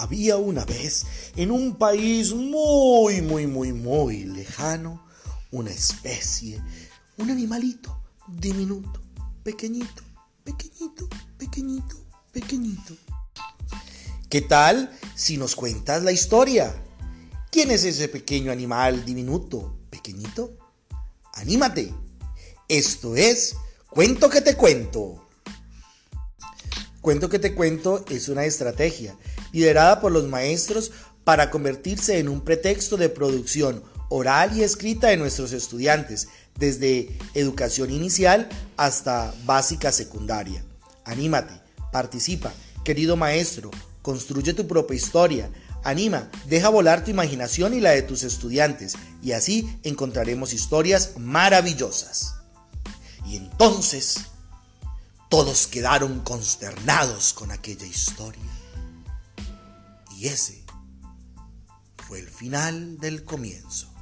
Había una vez, en un país muy, muy, muy, muy lejano, una especie, un animalito diminuto, pequeñito, pequeñito, pequeñito, pequeñito. ¿Qué tal si nos cuentas la historia? ¿Quién es ese pequeño animal diminuto, pequeñito? Anímate. Esto es Cuento que te cuento. Cuento que te cuento es una estrategia liderada por los maestros para convertirse en un pretexto de producción oral y escrita de nuestros estudiantes, desde educación inicial hasta básica secundaria. Anímate, participa, querido maestro, construye tu propia historia, anima, deja volar tu imaginación y la de tus estudiantes, y así encontraremos historias maravillosas. Y entonces, todos quedaron consternados con aquella historia. Y ese fue el final del comienzo.